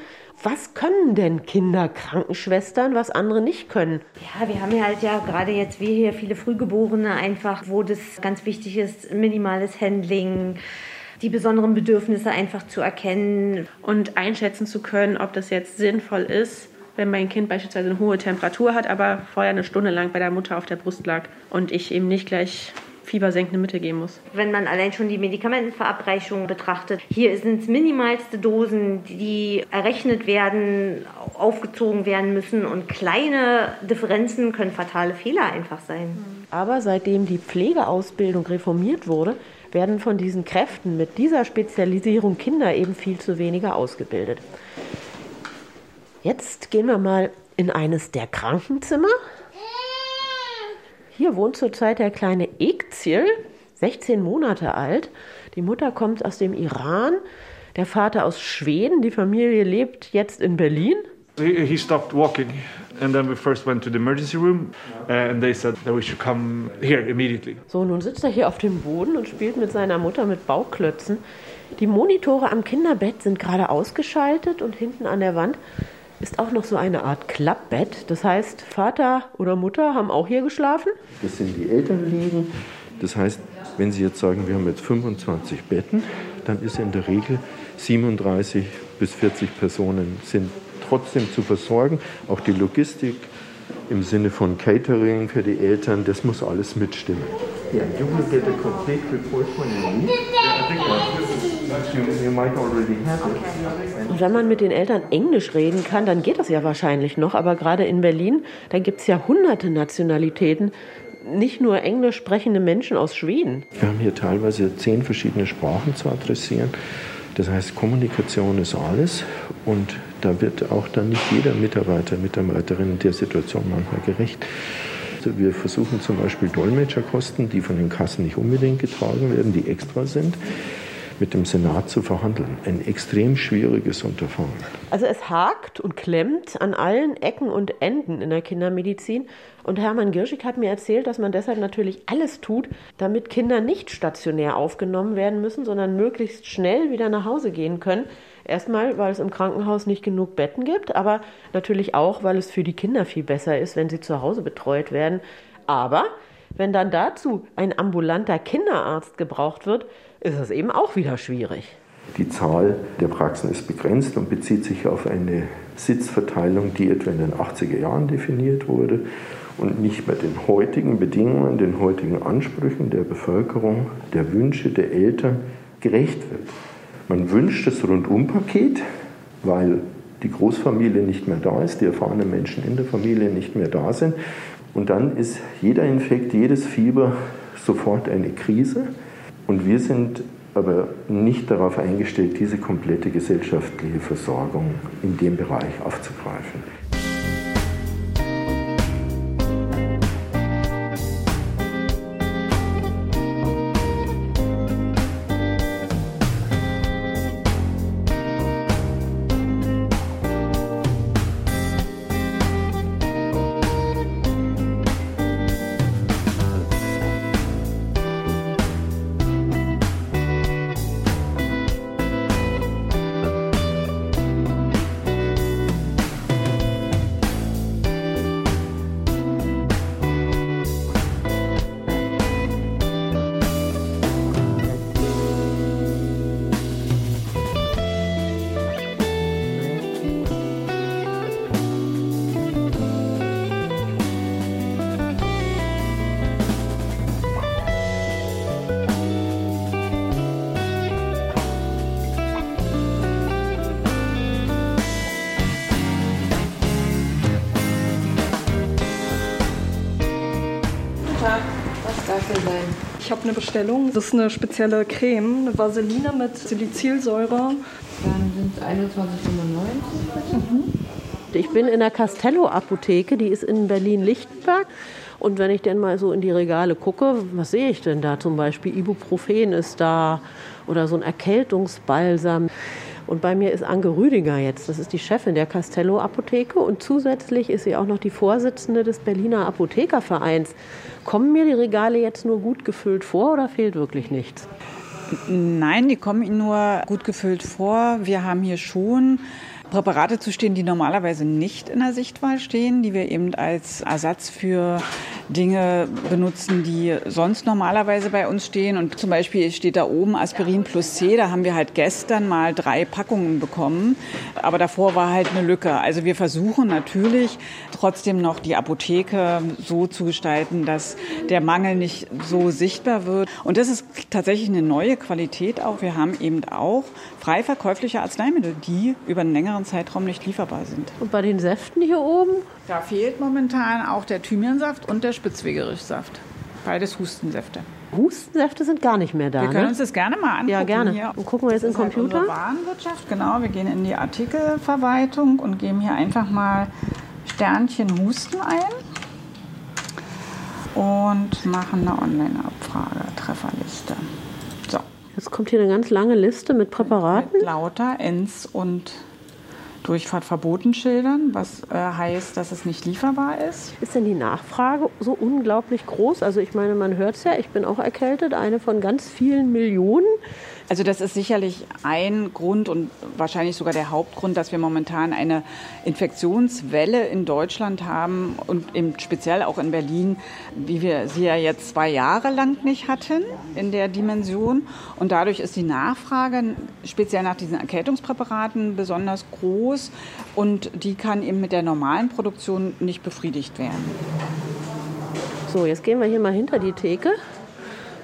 was können denn Kinderkrankenschwestern, was andere nicht können? Ja, wir haben ja halt ja gerade jetzt wir hier viele Frühgeborene einfach, wo das ganz wichtig ist, minimales Handling, die besonderen Bedürfnisse einfach zu erkennen und einschätzen zu können, ob das jetzt sinnvoll ist, wenn mein Kind beispielsweise eine hohe Temperatur hat, aber vorher eine Stunde lang bei der Mutter auf der Brust lag und ich eben nicht gleich fiebersenkende Mittel geben muss. Wenn man allein schon die Medikamentenverabreichung betrachtet, hier sind es minimalste Dosen, die errechnet werden, aufgezogen werden müssen und kleine Differenzen können fatale Fehler einfach sein. Aber seitdem die Pflegeausbildung reformiert wurde, werden von diesen Kräften mit dieser Spezialisierung Kinder eben viel zu weniger ausgebildet. Jetzt gehen wir mal in eines der Krankenzimmer. Hier wohnt zurzeit der kleine Ekzil, 16 Monate alt. Die Mutter kommt aus dem Iran, der Vater aus Schweden. Die Familie lebt jetzt in Berlin. He stopped walking, and then we first went to the emergency room, and they said that we should come here immediately. So, nun sitzt er hier auf dem Boden und spielt mit seiner Mutter mit Bauklötzen. Die Monitore am Kinderbett sind gerade ausgeschaltet und hinten an der Wand ist auch noch so eine Art Klappbett. Das heißt, Vater oder Mutter haben auch hier geschlafen? Das sind die Elternliegen. Das heißt, wenn Sie jetzt sagen, wir haben jetzt 25 Betten, dann ist in der Regel 37 bis 40 Personen sind trotzdem zu versorgen. Auch die Logistik im Sinne von Catering für die Eltern, das muss alles mitstimmen. Yeah, you will get a complete report. You might already have it. Und wenn man mit den Eltern Englisch reden kann, dann geht das ja wahrscheinlich noch. Aber gerade in Berlin, da gibt es ja hunderte Nationalitäten, nicht nur englisch sprechende Menschen aus Schweden. Wir haben hier teilweise zehn verschiedene Sprachen zu adressieren. Das heißt, Kommunikation ist alles und da wird auch dann nicht jeder Mitarbeiter, Mitarbeiterin der Situation manchmal gerecht. Also wir versuchen zum Beispiel Dolmetscherkosten, die von den Kassen nicht unbedingt getragen werden, die extra sind, mit dem Senat zu verhandeln. Ein extrem schwieriges Unterfangen. Also es hakt und klemmt an allen Ecken und Enden in der Kindermedizin. Und Hermann Girschig hat mir erzählt, dass man deshalb natürlich alles tut, damit Kinder nicht stationär aufgenommen werden müssen, sondern möglichst schnell wieder nach Hause gehen können. Erstmal, weil es im Krankenhaus nicht genug Betten gibt, aber natürlich auch, weil es für die Kinder viel besser ist, wenn sie zu Hause betreut werden. Aber wenn dann dazu ein ambulanter Kinderarzt gebraucht wird, ist es eben auch wieder schwierig. Die Zahl der Praxen ist begrenzt und bezieht sich auf eine Sitzverteilung, die etwa in den 80er Jahren definiert wurde und nicht mehr den heutigen Bedingungen, den heutigen Ansprüchen der Bevölkerung, der Wünsche der Eltern gerecht wird. Man wünscht das Rundumpaket, weil die Großfamilie nicht mehr da ist, die erfahrenen Menschen in der Familie nicht mehr da sind. Und dann ist jeder Infekt, jedes Fieber sofort eine Krise. Und wir sind aber nicht darauf eingestellt, diese komplette gesellschaftliche Versorgung in dem Bereich aufzugreifen. Ich habe eine Bestellung. Das ist eine spezielle Creme, eine Vaseline mit Salicylsäure. Dann sind es 21,95. Mhm. Ich bin in der Castello-Apotheke, die ist in Berlin-Lichtenberg. Und wenn ich denn mal so in die Regale gucke, was sehe ich denn da? Zum Beispiel Ibuprofen ist da oder so ein Erkältungsbalsam. Und bei mir ist Anke Rüdiger jetzt, das ist die Chefin der Castello Apotheke und zusätzlich ist sie auch noch die Vorsitzende des Berliner Apothekervereins. Kommen mir die Regale jetzt nur gut gefüllt vor oder fehlt wirklich nichts? Nein, die kommen Ihnen nur gut gefüllt vor. Wir haben hier schon Präparate zu stehen, die normalerweise nicht in der Sichtwahl stehen, die wir eben als Ersatz für Dinge benutzen, die sonst normalerweise bei uns stehen. Und zum Beispiel steht da oben Aspirin plus C. Da haben wir halt gestern mal drei Packungen bekommen. Aber davor war halt eine Lücke. Also wir versuchen natürlich trotzdem noch die Apotheke so zu gestalten, dass der Mangel nicht so sichtbar wird. Und das ist tatsächlich eine neue Qualität auch. Wir haben eben auch frei verkäufliche Arzneimittel, die über einen längeren Zeitraum nicht lieferbar sind. Und bei den Säften hier oben? Da fehlt momentan auch der Thymiansaft und der Spitzwegerichsaft. Beides Hustensäfte. Hustensäfte sind gar nicht mehr da. Wir können ne? uns das gerne mal angucken. Ja, gerne. Hier. Und gucken wir jetzt in den Das ist halt Computer. unsere Warenwirtschaft, genau. Wir gehen in die Artikelverwaltung und geben hier einfach mal Sternchen Husten ein und machen eine Online-Abfrage, Trefferliste. Jetzt kommt hier eine ganz lange Liste mit Präparaten. Mit lauter Ends und Durchfahrt verboten Schildern, was äh, heißt, dass es nicht lieferbar ist. Ist denn die Nachfrage so unglaublich groß? Also ich meine, man hört es ja, ich bin auch erkältet, eine von ganz vielen Millionen. Also das ist sicherlich ein Grund und wahrscheinlich sogar der Hauptgrund, dass wir momentan eine Infektionswelle in Deutschland haben und eben speziell auch in Berlin, wie wir sie ja jetzt zwei Jahre lang nicht hatten in der Dimension. Und dadurch ist die Nachfrage speziell nach diesen Erkältungspräparaten besonders groß und die kann eben mit der normalen Produktion nicht befriedigt werden. So, jetzt gehen wir hier mal hinter die Theke,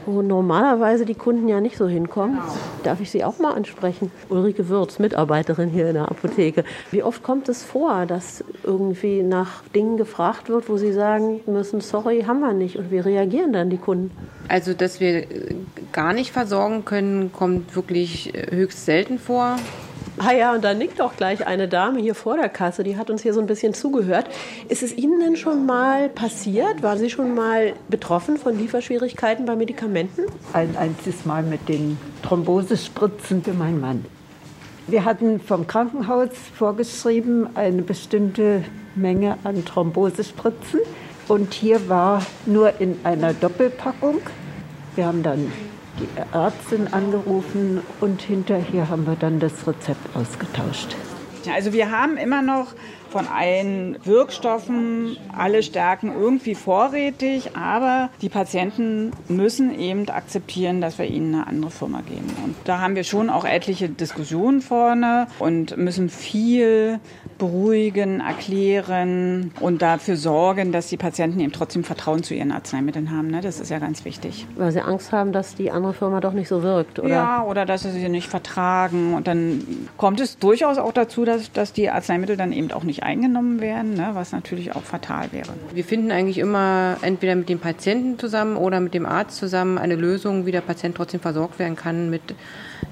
wo normalerweise die Kunden ja nicht so hinkommen. Darf ich Sie auch mal ansprechen? Ulrike Würz, Mitarbeiterin hier in der Apotheke. Wie oft kommt es vor, dass irgendwie nach Dingen gefragt wird, wo Sie sagen müssen, sorry, haben wir nicht? Und wie reagieren dann die Kunden? Also, dass wir gar nicht versorgen können, kommt wirklich äh, höchst selten vor. Ah ja, und da nickt auch gleich eine Dame hier vor der Kasse, die hat uns hier so ein bisschen zugehört. Ist es Ihnen denn schon mal passiert? Waren Sie schon mal betroffen von Lieferschwierigkeiten bei Medikamenten? Ein einziges Mal mit den Thrombosespritzen für meinen Mann. Wir hatten vom Krankenhaus vorgeschrieben eine bestimmte Menge an Thrombosespritzen und hier war nur in einer Doppelpackung. Wir haben dann die Ärztin angerufen und hinterher haben wir dann das Rezept ausgetauscht. Also wir haben immer noch von allen Wirkstoffen alle Stärken irgendwie vorrätig, aber die Patienten müssen eben akzeptieren, dass wir ihnen eine andere Firma geben. Und da haben wir schon auch etliche Diskussionen vorne und müssen viel beruhigen, erklären und dafür sorgen, dass die Patienten eben trotzdem Vertrauen zu ihren Arzneimitteln haben. Ne? Das ist ja ganz wichtig. Weil Sie Angst haben, dass die andere Firma doch nicht so wirkt, oder? Ja, oder dass sie sie nicht vertragen. Und dann kommt es durchaus auch dazu, dass, dass die Arzneimittel dann eben auch nicht eingenommen werden, ne? was natürlich auch fatal wäre. Wir finden eigentlich immer entweder mit dem Patienten zusammen oder mit dem Arzt zusammen eine Lösung, wie der Patient trotzdem versorgt werden kann mit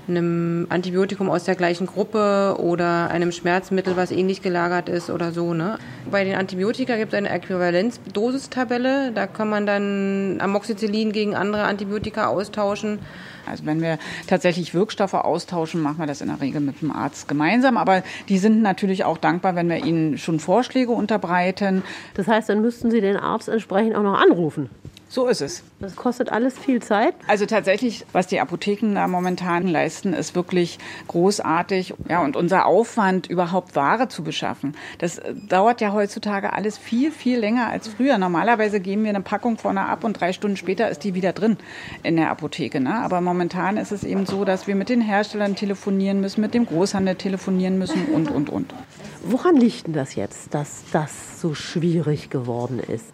einem Antibiotikum aus der gleichen Gruppe oder einem Schmerzmittel, was ähnlich gelagert ist oder so. Ne? Bei den Antibiotika gibt es eine Äquivalenzdosistabelle. Da kann man dann Amoxicillin gegen andere Antibiotika austauschen. Also wenn wir tatsächlich Wirkstoffe austauschen, machen wir das in der Regel mit dem Arzt gemeinsam. Aber die sind natürlich auch dankbar, wenn wir ihnen schon Vorschläge unterbreiten. Das heißt, dann müssten Sie den Arzt entsprechend auch noch anrufen. So ist es. Das kostet alles viel Zeit. Also tatsächlich, was die Apotheken da momentan leisten, ist wirklich großartig. Ja, und unser Aufwand, überhaupt Ware zu beschaffen, das äh, dauert ja heutzutage alles viel, viel länger als früher. Normalerweise geben wir eine Packung vorne ab und drei Stunden später ist die wieder drin in der Apotheke. Ne? Aber momentan ist es eben so, dass wir mit den Herstellern telefonieren müssen, mit dem Großhandel telefonieren müssen und, und, und. Woran liegt denn das jetzt, dass das so schwierig geworden ist?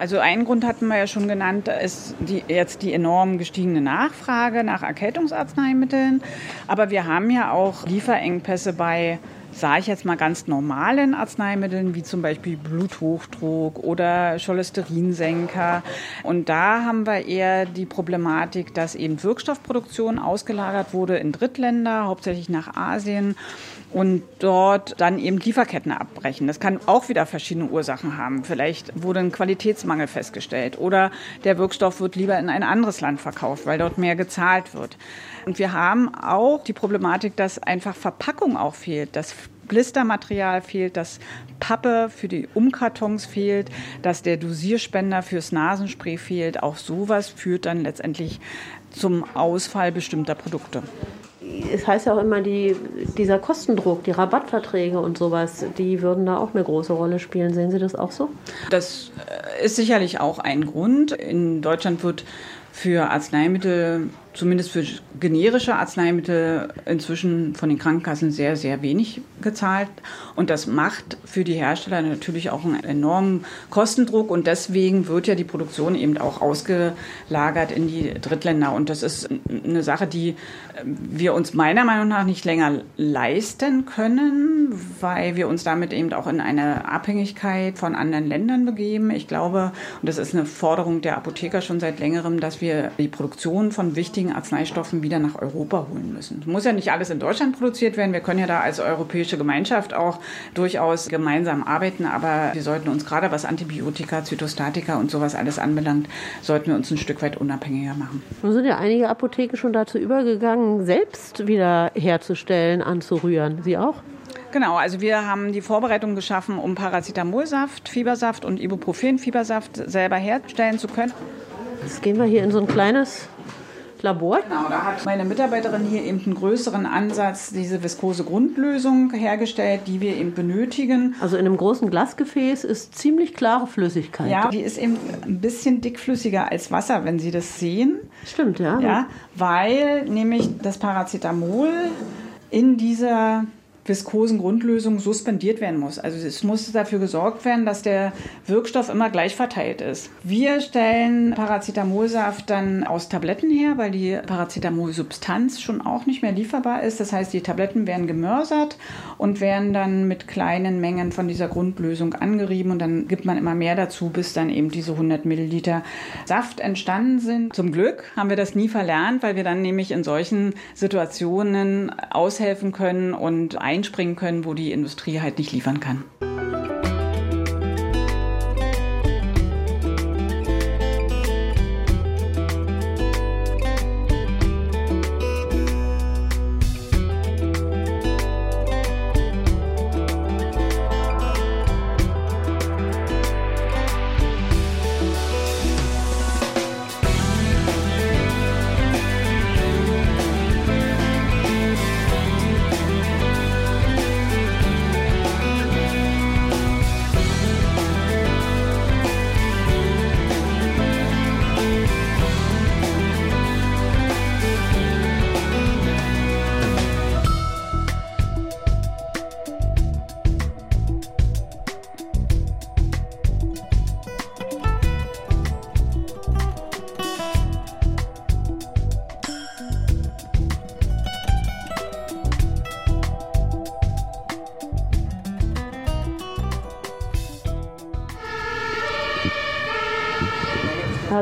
Also einen Grund hatten wir ja schon genannt, ist die, jetzt die enorm gestiegene Nachfrage nach Erkältungsarzneimitteln. Aber wir haben ja auch Lieferengpässe bei sage ich jetzt mal ganz normalen Arzneimitteln, wie zum Beispiel Bluthochdruck oder Cholesterinsenker. Und da haben wir eher die Problematik, dass eben Wirkstoffproduktion ausgelagert wurde in Drittländer, hauptsächlich nach Asien und dort dann eben Lieferketten abbrechen. Das kann auch wieder verschiedene Ursachen haben. Vielleicht wurde ein Qualitätsmangel festgestellt oder der Wirkstoff wird lieber in ein anderes Land verkauft, weil dort mehr gezahlt wird. Und wir haben auch die Problematik, dass einfach Verpackung auch fehlt, dass Blistermaterial fehlt, dass Pappe für die Umkartons fehlt, dass der Dosierspender fürs Nasenspray fehlt. Auch sowas führt dann letztendlich zum Ausfall bestimmter Produkte es heißt ja auch immer, die, dieser Kostendruck, die Rabattverträge und sowas, die würden da auch eine große Rolle spielen. Sehen Sie das auch so? Das äh, ist sicherlich auch ein Grund. In Deutschland wird für Arzneimittel zumindest für generische Arzneimittel inzwischen von den Krankenkassen sehr, sehr wenig gezahlt. Und das macht für die Hersteller natürlich auch einen enormen Kostendruck. Und deswegen wird ja die Produktion eben auch ausgelagert in die Drittländer. Und das ist eine Sache, die wir uns meiner Meinung nach nicht länger leisten können, weil wir uns damit eben auch in eine Abhängigkeit von anderen Ländern begeben. Ich glaube, und das ist eine Forderung der Apotheker schon seit längerem, dass wir die Produktion von wichtigen Arzneistoffen wieder nach Europa holen müssen. Es muss ja nicht alles in Deutschland produziert werden. Wir können ja da als europäische Gemeinschaft auch durchaus gemeinsam arbeiten, aber wir sollten uns gerade was Antibiotika, Zytostatika und sowas alles anbelangt, sollten wir uns ein Stück weit unabhängiger machen. Nun sind ja einige Apotheken schon dazu übergegangen, selbst wieder herzustellen, anzurühren. Sie auch? Genau, also wir haben die Vorbereitung geschaffen, um Paracetamolsaft, Fiebersaft und Ibuprofen-Fiebersaft selber herstellen zu können. Jetzt gehen wir hier in so ein kleines Labor. Genau, da hat meine Mitarbeiterin hier eben einen größeren Ansatz, diese viskose Grundlösung hergestellt, die wir eben benötigen. Also in einem großen Glasgefäß ist ziemlich klare Flüssigkeit. Ja, die ist eben ein bisschen dickflüssiger als Wasser, wenn Sie das sehen. Stimmt, ja. Ja, weil nämlich das Paracetamol in dieser viskosen Grundlösung suspendiert werden muss. Also es muss dafür gesorgt werden, dass der Wirkstoff immer gleich verteilt ist. Wir stellen Paracetamolsaft dann aus Tabletten her, weil die Paracetamolsubstanz schon auch nicht mehr lieferbar ist. Das heißt, die Tabletten werden gemörsert und werden dann mit kleinen Mengen von dieser Grundlösung angerieben und dann gibt man immer mehr dazu, bis dann eben diese 100 Milliliter Saft entstanden sind. Zum Glück haben wir das nie verlernt, weil wir dann nämlich in solchen Situationen aushelfen können und einspringen können, wo die Industrie halt nicht liefern kann.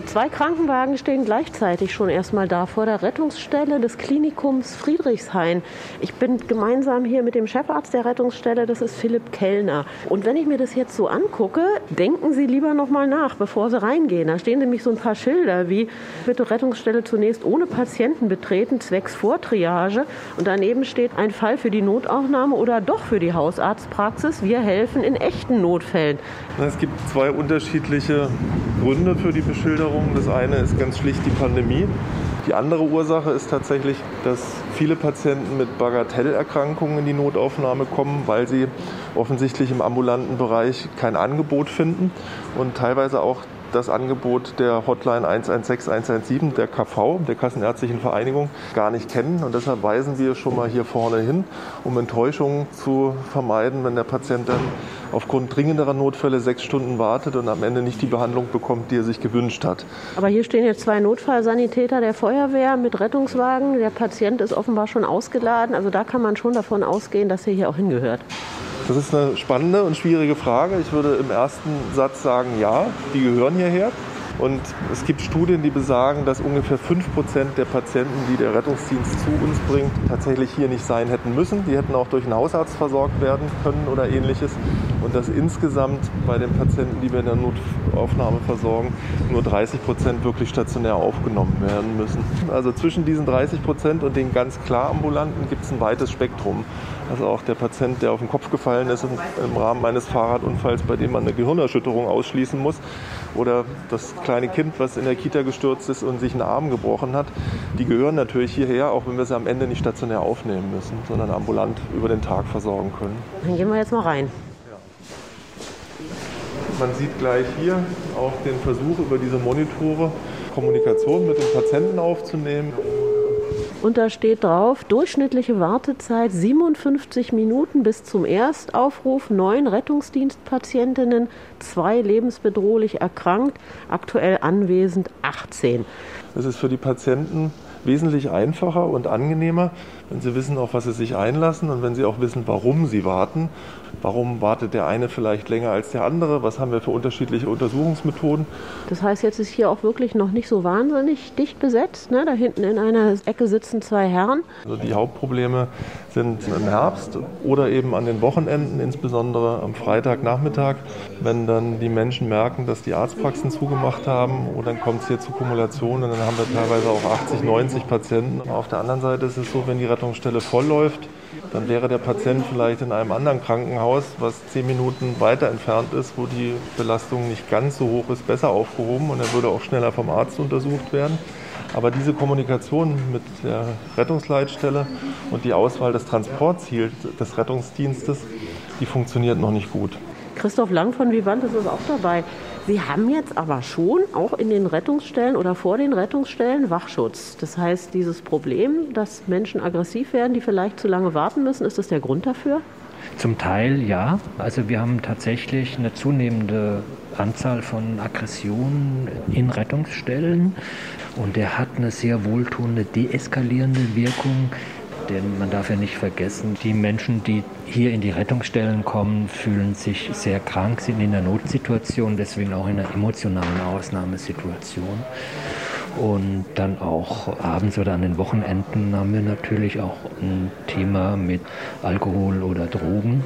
Zwei Krankenwagen stehen gleichzeitig schon erstmal da vor der Rettungsstelle des Klinikums Friedrichshain. Ich bin gemeinsam hier mit dem Chefarzt der Rettungsstelle, das ist Philipp Kellner. Und wenn ich mir das jetzt so angucke, denken Sie lieber noch mal nach, bevor Sie reingehen. Da stehen nämlich so ein paar Schilder wie bitte Rettungsstelle zunächst ohne Patienten betreten, zwecks Vortriage. Und daneben steht ein Fall für die Notaufnahme oder doch für die Hausarztpraxis. Wir helfen in echten Notfällen. Es gibt zwei unterschiedliche Gründe für die Beschilderung. Veränderungen. Das eine ist ganz schlicht die Pandemie. Die andere Ursache ist tatsächlich, dass viele Patienten mit Bagatellerkrankungen in die Notaufnahme kommen, weil sie offensichtlich im ambulanten Bereich kein Angebot finden und teilweise auch das Angebot der Hotline 116 117 der KV, der Kassenärztlichen Vereinigung, gar nicht kennen. Und deshalb weisen wir schon mal hier vorne hin, um Enttäuschungen zu vermeiden, wenn der Patient dann aufgrund dringenderer Notfälle sechs Stunden wartet und am Ende nicht die Behandlung bekommt, die er sich gewünscht hat. Aber hier stehen jetzt zwei Notfallsanitäter der Feuerwehr mit Rettungswagen. Der Patient ist offenbar schon ausgeladen. Also da kann man schon davon ausgehen, dass er hier auch hingehört. Das ist eine spannende und schwierige Frage. Ich würde im ersten Satz sagen, ja, die gehören hierher. Und es gibt Studien, die besagen, dass ungefähr 5% der Patienten, die der Rettungsdienst zu uns bringt, tatsächlich hier nicht sein hätten müssen. Die hätten auch durch einen Hausarzt versorgt werden können oder ähnliches. Und dass insgesamt bei den Patienten, die wir in der Notaufnahme versorgen, nur 30% wirklich stationär aufgenommen werden müssen. Also zwischen diesen 30% und den ganz klar ambulanten gibt es ein weites Spektrum. Also auch der Patient, der auf den Kopf gefallen ist im Rahmen eines Fahrradunfalls, bei dem man eine Gehirnerschütterung ausschließen muss, oder das kleine Kind, was in der Kita gestürzt ist und sich einen Arm gebrochen hat, die gehören natürlich hierher, auch wenn wir sie am Ende nicht stationär aufnehmen müssen, sondern ambulant über den Tag versorgen können. Dann gehen wir jetzt mal rein. Man sieht gleich hier auch den Versuch, über diese Monitore Kommunikation mit dem Patienten aufzunehmen. Und da steht drauf, durchschnittliche Wartezeit 57 Minuten bis zum Erstaufruf, neun Rettungsdienstpatientinnen, zwei lebensbedrohlich erkrankt, aktuell anwesend 18. Es ist für die Patienten wesentlich einfacher und angenehmer, wenn sie wissen, auf was sie sich einlassen und wenn sie auch wissen, warum sie warten. Warum wartet der eine vielleicht länger als der andere? Was haben wir für unterschiedliche Untersuchungsmethoden? Das heißt, jetzt ist hier auch wirklich noch nicht so wahnsinnig dicht besetzt. Ne? Da hinten in einer Ecke sitzen zwei Herren. Also die Hauptprobleme sind im Herbst oder eben an den Wochenenden, insbesondere am Freitagnachmittag, wenn dann die Menschen merken, dass die Arztpraxen zugemacht haben und dann kommt es hier zu Kumulationen und dann haben wir teilweise auch 80, 90 Patienten. Auf der anderen Seite ist es so, wenn die Rettungsstelle voll läuft, dann wäre der Patient vielleicht in einem anderen Krankenhaus, was zehn Minuten weiter entfernt ist, wo die Belastung nicht ganz so hoch ist, besser aufgehoben und er würde auch schneller vom Arzt untersucht werden. Aber diese Kommunikation mit der Rettungsleitstelle und die Auswahl des Transportziels des Rettungsdienstes, die funktioniert noch nicht gut. Christoph Lang von Vivantes ist auch dabei. Sie haben jetzt aber schon auch in den Rettungsstellen oder vor den Rettungsstellen Wachschutz. Das heißt, dieses Problem, dass Menschen aggressiv werden, die vielleicht zu lange warten müssen, ist das der Grund dafür? Zum Teil ja. Also wir haben tatsächlich eine zunehmende Anzahl von Aggressionen in Rettungsstellen und der hat eine sehr wohltuende deeskalierende Wirkung. Denn man darf ja nicht vergessen, die Menschen, die hier in die Rettungsstellen kommen, fühlen sich sehr krank, sind in einer Notsituation, deswegen auch in einer emotionalen Ausnahmesituation. Und dann auch abends oder an den Wochenenden haben wir natürlich auch ein Thema mit Alkohol oder Drogen.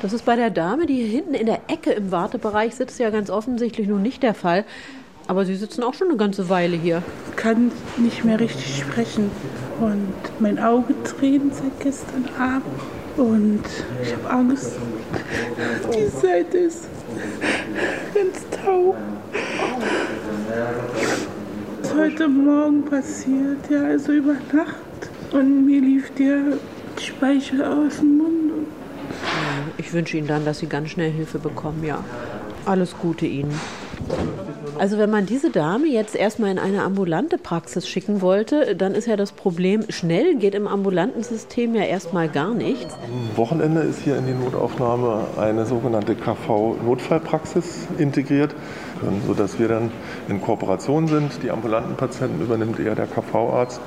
Das ist bei der Dame, die hier hinten in der Ecke im Wartebereich sitzt, ja ganz offensichtlich nun nicht der Fall. Aber Sie sitzen auch schon eine ganze Weile hier. Ich kann nicht mehr richtig sprechen. Und mein Auge tränt seit gestern Abend. Und ich habe Angst. Die Seite ist ganz taub. Ist heute Morgen passiert, ja, also über Nacht. Und mir lief der Speichel aus dem Mund. Ich wünsche Ihnen dann, dass Sie ganz schnell Hilfe bekommen, ja. Alles Gute Ihnen. Also wenn man diese Dame jetzt erstmal in eine ambulante Praxis schicken wollte, dann ist ja das Problem, schnell geht im ambulanten System ja erstmal gar nichts. Am Wochenende ist hier in die Notaufnahme eine sogenannte KV-Notfallpraxis integriert, sodass wir dann in Kooperation sind. Die ambulanten Patienten übernimmt eher der KV-Arzt,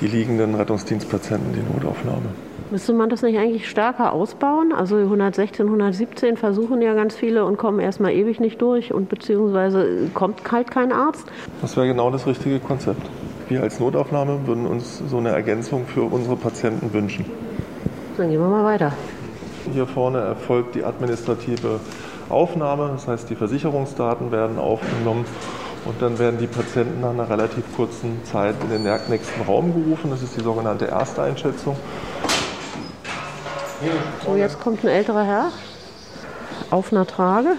die liegenden Rettungsdienstpatienten die Notaufnahme. Müsste man das nicht eigentlich stärker ausbauen? Also 116, 117 versuchen ja ganz viele und kommen erstmal ewig nicht durch und beziehungsweise kommt halt kein Arzt. Das wäre genau das richtige Konzept. Wir als Notaufnahme würden uns so eine Ergänzung für unsere Patienten wünschen. Dann gehen wir mal weiter. Hier vorne erfolgt die administrative Aufnahme, das heißt die Versicherungsdaten werden aufgenommen und dann werden die Patienten nach einer relativ kurzen Zeit in den nächsten Raum gerufen. Das ist die sogenannte Ersteinschätzung. So, jetzt kommt ein älterer Herr auf einer Trage.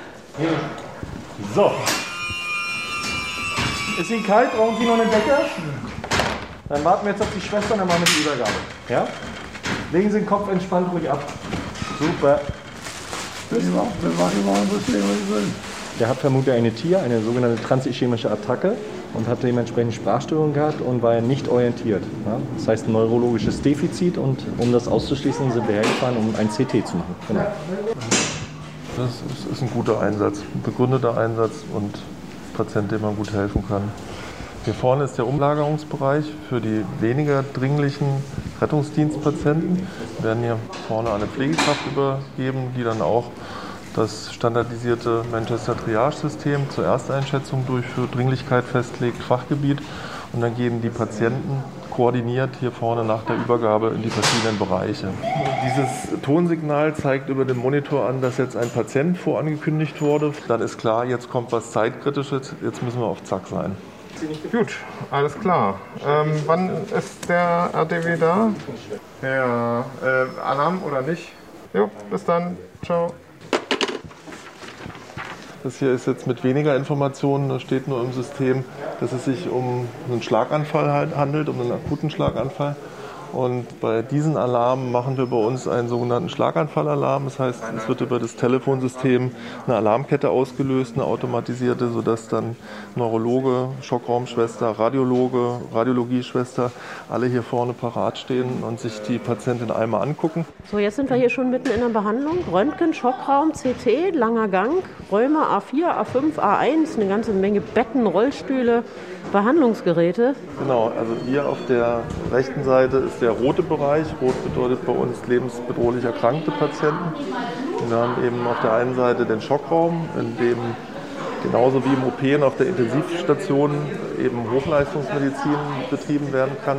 So. Ist Ihnen kalt? Brauchen Sie noch eine Decke? Dann warten wir jetzt auf die Schwester und dann machen wir die Übergabe. Ja? Legen Sie den Kopf entspannt ruhig ab. Super. Der hat vermutlich eine TIA, eine sogenannte transischemische Attacke und hat dementsprechend Sprachstörungen gehabt und war nicht orientiert. Ja? Das heißt ein neurologisches Defizit und um das auszuschließen, sind wir hergefahren, um ein CT zu machen. Genau. Das ist, ein guter Einsatz, ein begründeter Einsatz und Patient, dem man gut helfen kann. Hier vorne ist der Umlagerungsbereich für die weniger dringlichen Rettungsdienstpatienten. Wir werden hier vorne eine Pflegekraft übergeben, die dann auch das standardisierte Manchester Triage-System zur Ersteinschätzung durchführt, Dringlichkeit festlegt, Fachgebiet und dann gehen die Patienten koordiniert hier vorne nach der Übergabe in die verschiedenen Bereiche. Dieses Tonsignal zeigt über den Monitor an, dass jetzt ein Patient vorangekündigt wurde. Dann ist klar, jetzt kommt was Zeitkritisches, jetzt müssen wir auf Zack sein. Gut, alles klar. Ähm, wann ist der RDW da? Ja, äh, Alarm oder nicht? Jo, bis dann. Ciao. Das hier ist jetzt mit weniger Informationen, da steht nur im System, dass es sich um einen Schlaganfall handelt, um einen akuten Schlaganfall. Und bei diesen Alarmen machen wir bei uns einen sogenannten Schlaganfallalarm. Das heißt, es wird über das Telefonsystem eine Alarmkette ausgelöst, eine automatisierte, sodass dann Neurologe, Schockraumschwester, Radiologe, Radiologieschwester alle hier vorne parat stehen und sich die Patientin einmal angucken. So, jetzt sind wir hier schon mitten in der Behandlung. Röntgen, Schockraum, CT, langer Gang, Römer A4, A5, A1, eine ganze Menge Betten, Rollstühle, Behandlungsgeräte. Genau, also hier auf der rechten Seite ist der rote Bereich. Rot bedeutet bei uns lebensbedrohlich erkrankte Patienten. Und wir haben eben auf der einen Seite den Schockraum, in dem genauso wie im OP und auf der Intensivstation eben Hochleistungsmedizin betrieben werden kann,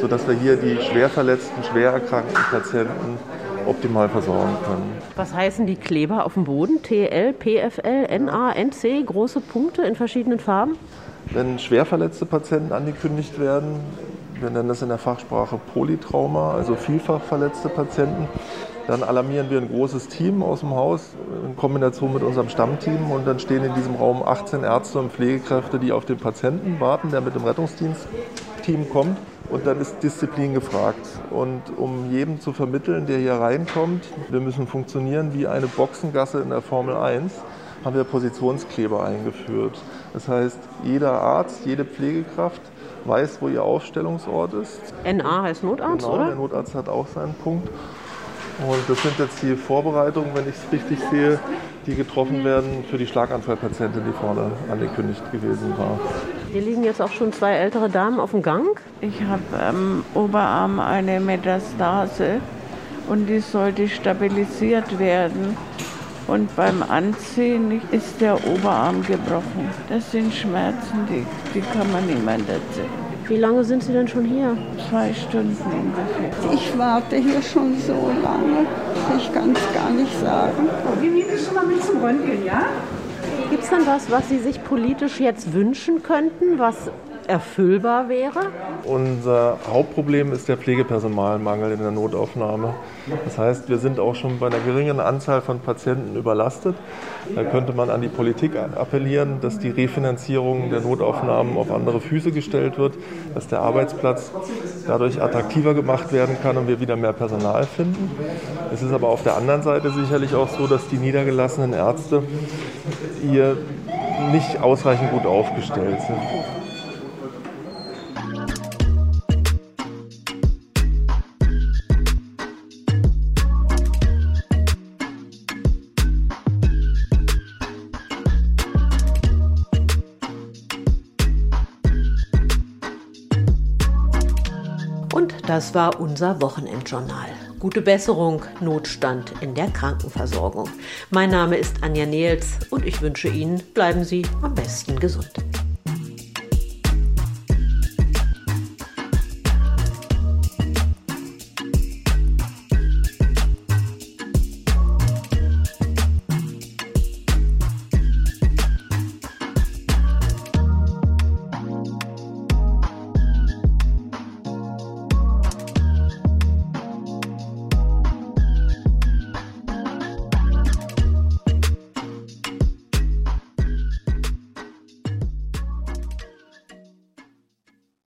sodass wir hier die schwer verletzten, schwer erkrankten Patienten optimal versorgen können. Was heißen die Kleber auf dem Boden? TL, PFL, NA, NC, große Punkte in verschiedenen Farben? Wenn schwer verletzte Patienten angekündigt werden, wir nennen das in der Fachsprache Polytrauma, also vielfach verletzte Patienten, dann alarmieren wir ein großes Team aus dem Haus in Kombination mit unserem Stammteam und dann stehen in diesem Raum 18 Ärzte und Pflegekräfte, die auf den Patienten warten, der mit dem Rettungsdienstteam kommt. Und dann ist Disziplin gefragt. Und um jedem zu vermitteln, der hier reinkommt, wir müssen funktionieren wie eine Boxengasse in der Formel 1, haben wir Positionskleber eingeführt. Das heißt, jeder Arzt, jede Pflegekraft weiß, wo ihr Aufstellungsort ist. NA heißt Notarzt, genau, oder? Der Notarzt hat auch seinen Punkt. Und das sind jetzt die Vorbereitungen, wenn ich es richtig sehe, die getroffen werden für die Schlaganfallpatientin, die vorne angekündigt gewesen war. Hier liegen jetzt auch schon zwei ältere Damen auf dem Gang. Ich habe am Oberarm eine Metastase und die sollte stabilisiert werden. Und beim Anziehen ist der Oberarm gebrochen. Das sind Schmerzen, die, die kann man niemand erzählen. Wie lange sind Sie denn schon hier? Zwei Stunden ungefähr. Ich warte hier schon so lange. Ich kann es gar nicht sagen. Wir nehmen dich schon mal mit zum Röntgen, ja? Gibt es denn was, was Sie sich politisch jetzt wünschen könnten, was erfüllbar wäre? Unser Hauptproblem ist der Pflegepersonalmangel in der Notaufnahme. Das heißt, wir sind auch schon bei einer geringen Anzahl von Patienten überlastet. Da könnte man an die Politik appellieren, dass die Refinanzierung der Notaufnahmen auf andere Füße gestellt wird, dass der Arbeitsplatz dadurch attraktiver gemacht werden kann und wir wieder mehr Personal finden. Es ist aber auf der anderen Seite sicherlich auch so, dass die niedergelassenen Ärzte hier nicht ausreichend gut aufgestellt sind. Das war unser Wochenendjournal. Gute Besserung, Notstand in der Krankenversorgung. Mein Name ist Anja Nehls und ich wünsche Ihnen, bleiben Sie am besten gesund.